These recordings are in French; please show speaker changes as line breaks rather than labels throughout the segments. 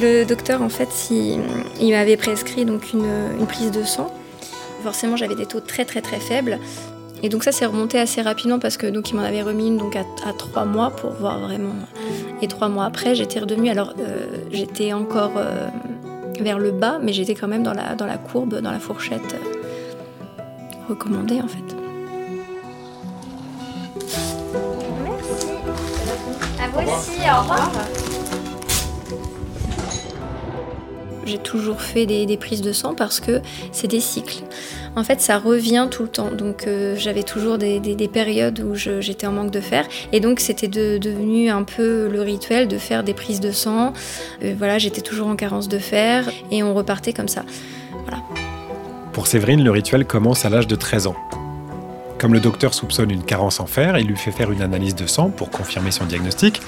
Le docteur, en fait, il, m'avait prescrit donc une, prise de sang. Forcément, j'avais des taux très très très faibles. Et donc ça s'est remonté assez rapidement parce que donc il m'en avait remis une donc à, trois mois pour voir vraiment. Et trois mois après, j'étais redevenue. Alors euh, j'étais encore euh, vers le bas, mais j'étais quand même dans la, dans la courbe, dans la fourchette euh, recommandée en fait. Merci. À vous aussi. Au revoir. J'ai toujours fait des, prises de sang parce que c'est des cycles. En fait, ça revient tout le temps. Donc, euh, j'avais toujours des, périodes où j'étais en manque de fer. Et donc, c'était devenu un peu le rituel de faire des prises de sang. Euh, voilà, j'étais toujours en carence de fer et on repartait comme ça. Voilà.
Pour Séverine, le rituel commence à l'âge de 13 ans. Comme le docteur soupçonne une carence en fer, il lui fait faire une analyse de sang pour confirmer son diagnostic.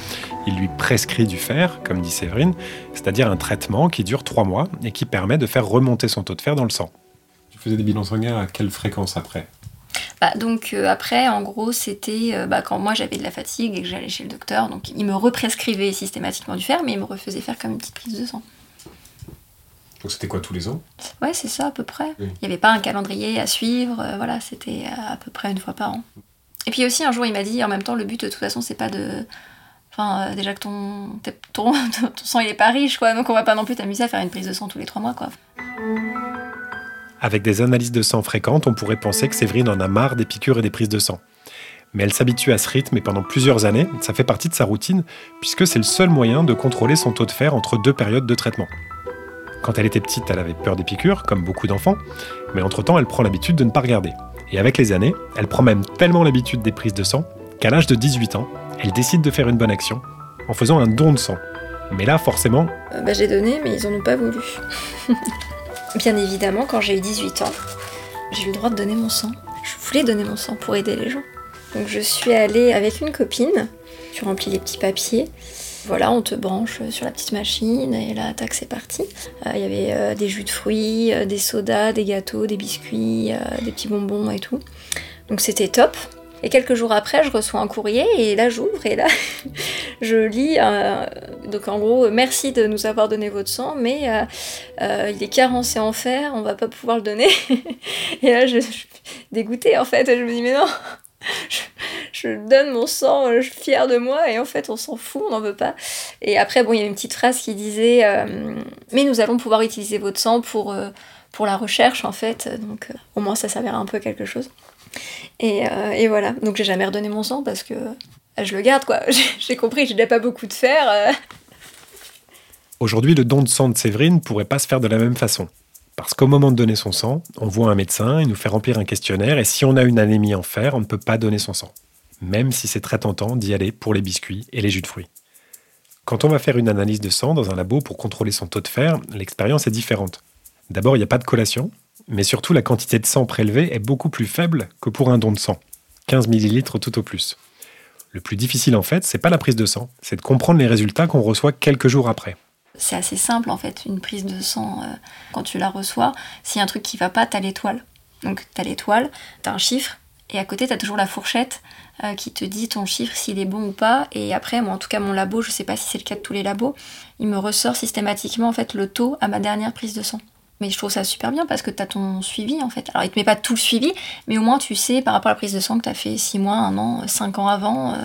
Il lui prescrit du fer, comme dit Séverine, c'est-à-dire un traitement qui dure trois mois et qui permet de faire remonter son taux de fer dans le sang. Tu faisais des bilans sanguins à quelle fréquence après?
Bah, donc euh, après, en gros, c'était euh, bah, quand moi j'avais de la fatigue et que j'allais chez le docteur, donc il me represcrivait systématiquement du fer, mais il me refaisait faire comme une petite prise de sang.
Donc c'était quoi tous les ans
Ouais, c'est ça à peu près. Il n'y avait pas un calendrier à suivre, euh, voilà, c'était à peu près une fois par an. Et puis aussi un jour il m'a dit en même temps le but de toute façon c'est pas de enfin euh, déjà que ton, ton, sang il est pas riche quoi, donc on va pas non plus t'amuser à faire une prise de sang tous les trois mois quoi.
Avec des analyses de sang fréquentes, on pourrait penser que Séverine en a marre des piqûres et des prises de sang. Mais elle s'habitue à ce rythme et pendant plusieurs années, ça fait partie de sa routine puisque c'est le seul moyen de contrôler son taux de fer entre deux périodes de traitement. Quand elle était petite, elle avait peur des piqûres, comme beaucoup d'enfants, mais entre-temps, elle prend l'habitude de ne pas regarder. Et avec les années, elle prend même tellement l'habitude des prises de sang qu'à l'âge de 18 ans, elle décide de faire une bonne action en faisant un don de sang. Mais là, forcément...
Euh, bah, j'ai donné, mais ils en ont pas voulu. Bien évidemment, quand j'ai eu 18 ans, j'ai eu le droit de donner mon sang. Je voulais donner mon sang pour aider les gens. Donc je suis allée avec une copine, tu remplis les petits papiers, voilà, on te branche sur la petite machine et là, tac, c'est parti. Euh, il y avait euh, des jus de fruits, euh, des sodas, des gâteaux, des biscuits, des petits bonbons et tout. Donc c'était top. Et quelques jours après, je reçois un courrier et là j'ouvre et là je lis. donc en gros, merci de nous avoir donné votre sang, mais il est carencé en fer, on va pas pouvoir le donner. et là je, je suis dégoûtée en fait. Je me dis mais non, donne mon sang, euh, je suis fière de moi, et en fait, on s'en fout, on n'en veut pas. Et après, bon, il y a une petite phrase qui disait euh, Mais nous allons pouvoir utiliser votre sang pour, euh, pour la recherche, en fait. Donc, au moins, ça s'avère un peu quelque chose. Et, voilà. Donc, j'ai jamais redonné mon sang parce que je le garde, quoi. J'ai compris, j'ai déjà pas beaucoup de fer.
Aujourd'hui, le don de sang de Séverine pourrait pas se faire de la même façon. Parce qu'au moment de donner son sang, on voit un médecin, il nous fait remplir un questionnaire, et si on a une anémie en fer, on ne peut pas donner son sang. Même si c'est très tentant d'y aller pour les biscuits et les jus de fruits. Quand on va faire une analyse de sang dans un labo pour contrôler son taux de fer, l'expérience est différente. D'abord, il n'y a pas de collation, mais surtout la quantité de sang prélevé est beaucoup plus faible que pour un don de sang. 15 ml tout au plus. Le plus difficile en fait, c'est pas la prise de sang, c'est de comprendre les résultats qu'on reçoit quelques jours après
c'est assez simple en fait, une prise de sang, euh, quand tu la reçois, s'il y a un truc qui va pas, t'as l'étoile. Donc t'as l'étoile, t'as un chiffre, et à côté t'as toujours la fourchette euh, qui te dit ton chiffre s'il est bon ou pas. Et après, moi en tout cas mon labo, je sais pas si c'est le cas de tous les labos, il me ressort systématiquement en fait le taux à ma dernière prise de sang. Mais je trouve ça super bien parce que tu as ton suivi en fait. Alors il te met pas tout le suivi, mais au moins tu sais par rapport à la prise de sang que tu as fait 6 mois, 1 an, 5 ans avant. Euh,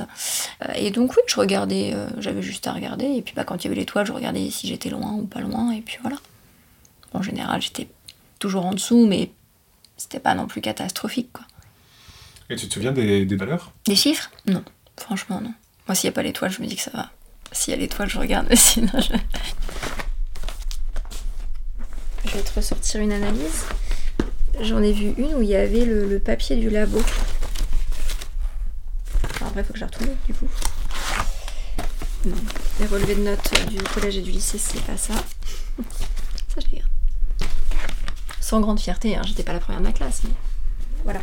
et donc oui, je regardais, euh, j'avais juste à regarder. Et puis bah, quand il y avait l'étoile, je regardais si j'étais loin ou pas loin. Et puis voilà. En général, j'étais toujours en dessous, mais c'était pas non plus catastrophique quoi.
Et tu te souviens des, des valeurs?
Des chiffres? Non, franchement non. Moi s'il n'y a pas l'étoile, je me dis que ça va. S'il y a l'étoile, je regarde, mais sinon je... Je vais te ressortir une analyse. J'en ai vu une où il y avait le, papier du labo. Enfin, après, il faut que je la retrouve du coup. Non, les relevés de notes du collège et du lycée, c'est pas ça. ça, je les garde. Sans grande fierté, hein, j'étais pas la première de ma classe, mais voilà.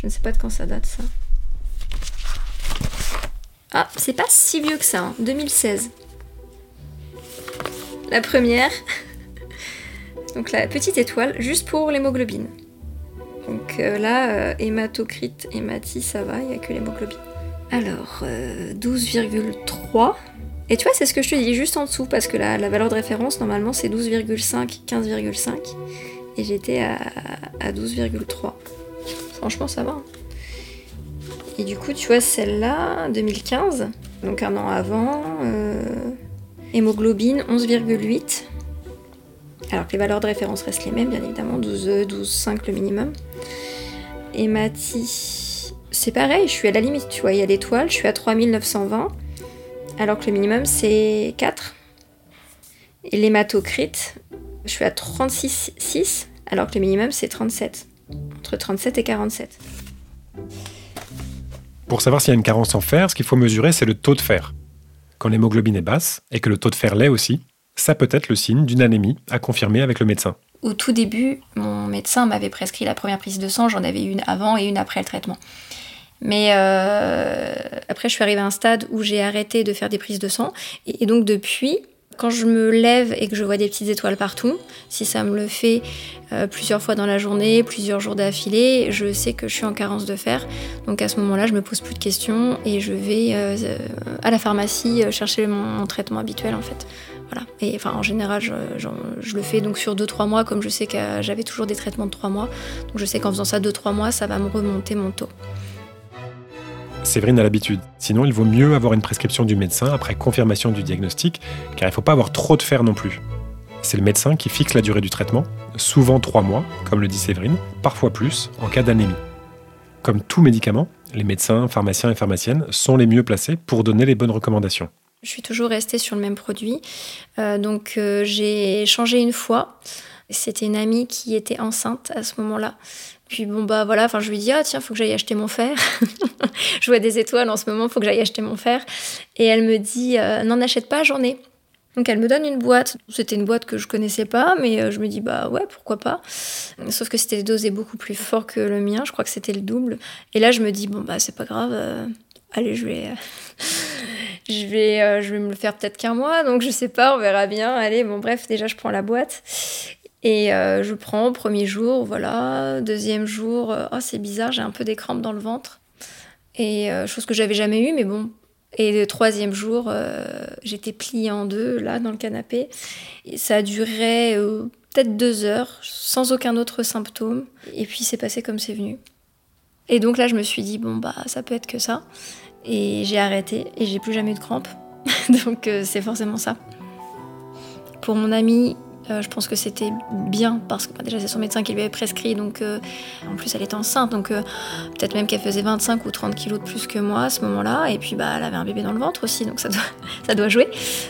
Je ne sais pas de quand ça date, ça. Ah, c'est pas si vieux que ça, 2016. Hein. La première, donc la petite étoile, juste pour l'hémoglobine. Donc euh, là, euh, hématocrite, hématie, ça va, il n'y a que l'hémoglobine. Alors, 12,3. Euh, Et tu vois, c'est ce que je te dis juste en dessous, parce que la, valeur de référence, normalement, c'est 12,5, 15,5. Et j'étais à 12,3. Franchement, ça va. hein. Et du coup, tu vois, celle-là, 2015, donc un an avant, euh, hémoglobine 11,8. Alors que les valeurs de référence restent les mêmes, bien évidemment, 12, 12,5 le minimum. Hématie, c'est pareil, je suis à la limite, tu vois, il y a l'étoile, je suis à 3920, alors que le minimum c'est 4. Et l'hématocrite, je suis à 36,6, alors que le minimum c'est 37. Entre 37 et 47.
Pour savoir s'il y a une carence en fer, ce qu'il faut mesurer, c'est le taux de fer. Quand l'hémoglobine est basse, et que le taux de fer l'est aussi, ça peut être le signe d'une anémie à confirmer avec le médecin.
Au tout début, mon médecin m'avait prescrit la première prise de sang, j'en avais une avant et une après le traitement. Mais euh, après, je suis arrivée à un stade où j'ai arrêté de faire des prises de sang. Et, et donc depuis, quand je me lève et que je vois des petites étoiles partout, si ça me le fait euh, plusieurs fois dans la journée, plusieurs jours d'affilée, je sais que je suis en carence de fer. Donc à ce moment-là, je me pose plus de questions et je vais euh, euh, à la pharmacie chercher mon, traitement habituel en fait. Voilà. Et enfin, en général, je le fais donc sur 2-3 mois, comme je sais que j'avais toujours des traitements de 3 mois. Donc je sais qu'en faisant ça 2-3 mois, ça va me remonter mon taux.
Séverine a l'habitude. Sinon, il vaut mieux avoir une prescription du médecin après confirmation du diagnostic, car il ne faut pas avoir trop de fer non plus. C'est le médecin qui fixe la durée du traitement, souvent 3 mois, comme le dit Séverine, parfois plus en cas d'anémie. Comme tout médicament, les médecins, pharmaciens et pharmaciennes sont les mieux placés pour donner les bonnes recommandations.
Je suis toujours restée sur le même produit. Euh, donc euh, j'ai changé une fois. C'était une amie qui était enceinte à ce moment-là. Puis bon bah voilà, enfin je lui dis ah tiens faut que j'aille acheter mon fer. je vois des étoiles en ce moment, faut que j'aille acheter mon fer. Et elle me dit euh, n'en achète pas, j'en ai. Donc elle me donne une boîte. C'était une boîte que je connaissais pas, mais euh, je me dis bah ouais pourquoi pas. Sauf que c'était dosé beaucoup plus fort que le mien. Je crois que c'était le double. Et là je me dis bon bah c'est pas grave. euh, allez je vais. je vais, je vais me le faire peut-être qu'un mois, donc je sais pas, on verra bien. Allez, bon bref, déjà je prends la boîte et euh, je prends premier jour, voilà. Deuxième jour, euh, oh c'est bizarre, j'ai un peu des crampes dans le ventre et euh, chose que j'avais jamais eu, mais bon. Et le troisième jour, j'étais pliée en deux là dans le canapé et ça a duré euh, peut-être deux heures sans aucun autre symptôme. Et puis c'est passé comme c'est venu. Et donc là, je me suis dit bon bah ça peut être que ça. Et j'ai arrêté et j'ai plus jamais eu de crampes. Donc c'est forcément ça. Pour mon euh, je pense que c'était bien parce que bah, déjà c'est son médecin qui lui avait prescrit. Donc euh, en plus elle était enceinte. Donc euh, peut-être même qu'elle faisait 25 ou 30 kilos de plus que moi à ce moment-là. Et puis bah elle avait un bébé dans le ventre aussi. Donc ça doit, ça doit jouer.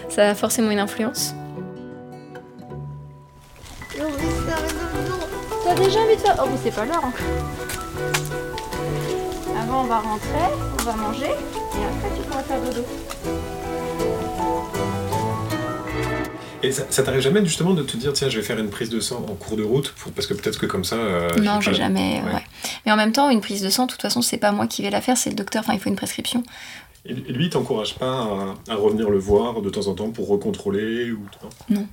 Ça a forcément une influence. T'as déjà envie de faire Oh mais c'est pas l'heure encore. Avant on va rentrer, on va manger et après tu pourras faire dodo.
Et ça, ça t'arrive jamais justement de te dire tiens je vais faire une prise de sang en cours de route pour- parce que peut-être que comme ça. euh,
Non,
j'ai
jamais.
ouais.
ouais. Mais en même temps, une prise de sang, de toute façon, c'est pas moi qui vais la faire, c'est le docteur. Enfin, il faut une prescription.
Et lui, il t'encourage pas à, à revenir le voir de temps en temps pour recontrôler ou non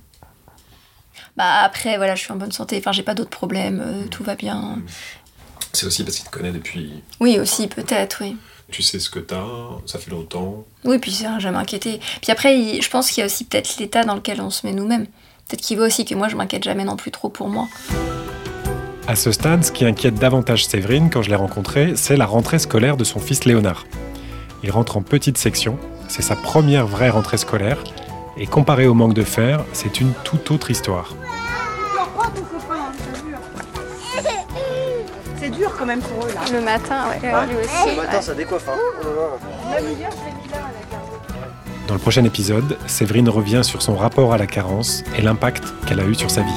Bah après, voilà, je suis en bonne santé. Enfin, j'ai pas d'autres problèmes. euh, tout va bien.
C'est aussi parce qu'il te connaît depuis.
Oui, aussi, peut-être, oui.
Tu sais ce que t'as, ça fait longtemps.
Oui, puis ça, jamais inquiété. Puis après, il- je pense qu'il y a aussi peut-être l'état dans lequel on se met nous-mêmes. Peut-être qu'il veut aussi que moi, je m'inquiète jamais non plus trop pour moi.
À ce stade, ce qui inquiète davantage Séverine quand je l'ai rencontré, c'est la rentrée scolaire de son fils Léonard. Il rentre en petite section, c'est sa première vraie rentrée scolaire, et comparé au manque de fer, c'est une toute autre histoire.
C'est dur quand même pour eux là.
Le matin, ouais,
Ah,
lui aussi.
Le matin, ça décoiffe. Hein. Oh.
Dans le prochain épisode, Séverine revient sur son rapport à la carence et l'impact qu'elle a eu sur sa vie.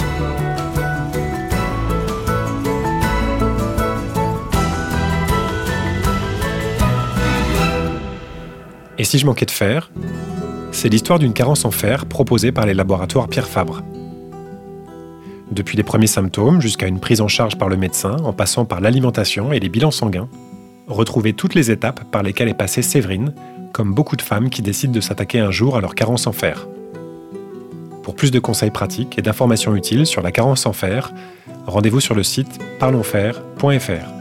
Et si je manquais de fer C'est l'histoire d'une carence en fer proposée par les laboratoires Pierre Fabre. Depuis les premiers symptômes jusqu'à une prise en charge par le médecin, en passant par l'alimentation et les bilans sanguins, retrouvez toutes les étapes par lesquelles est passée Séverine, comme beaucoup de femmes qui décident de s'attaquer un jour à leur carence en fer. Pour plus de conseils pratiques et d'informations utiles sur la carence en fer, rendez-vous sur le site parlonsfer.fr.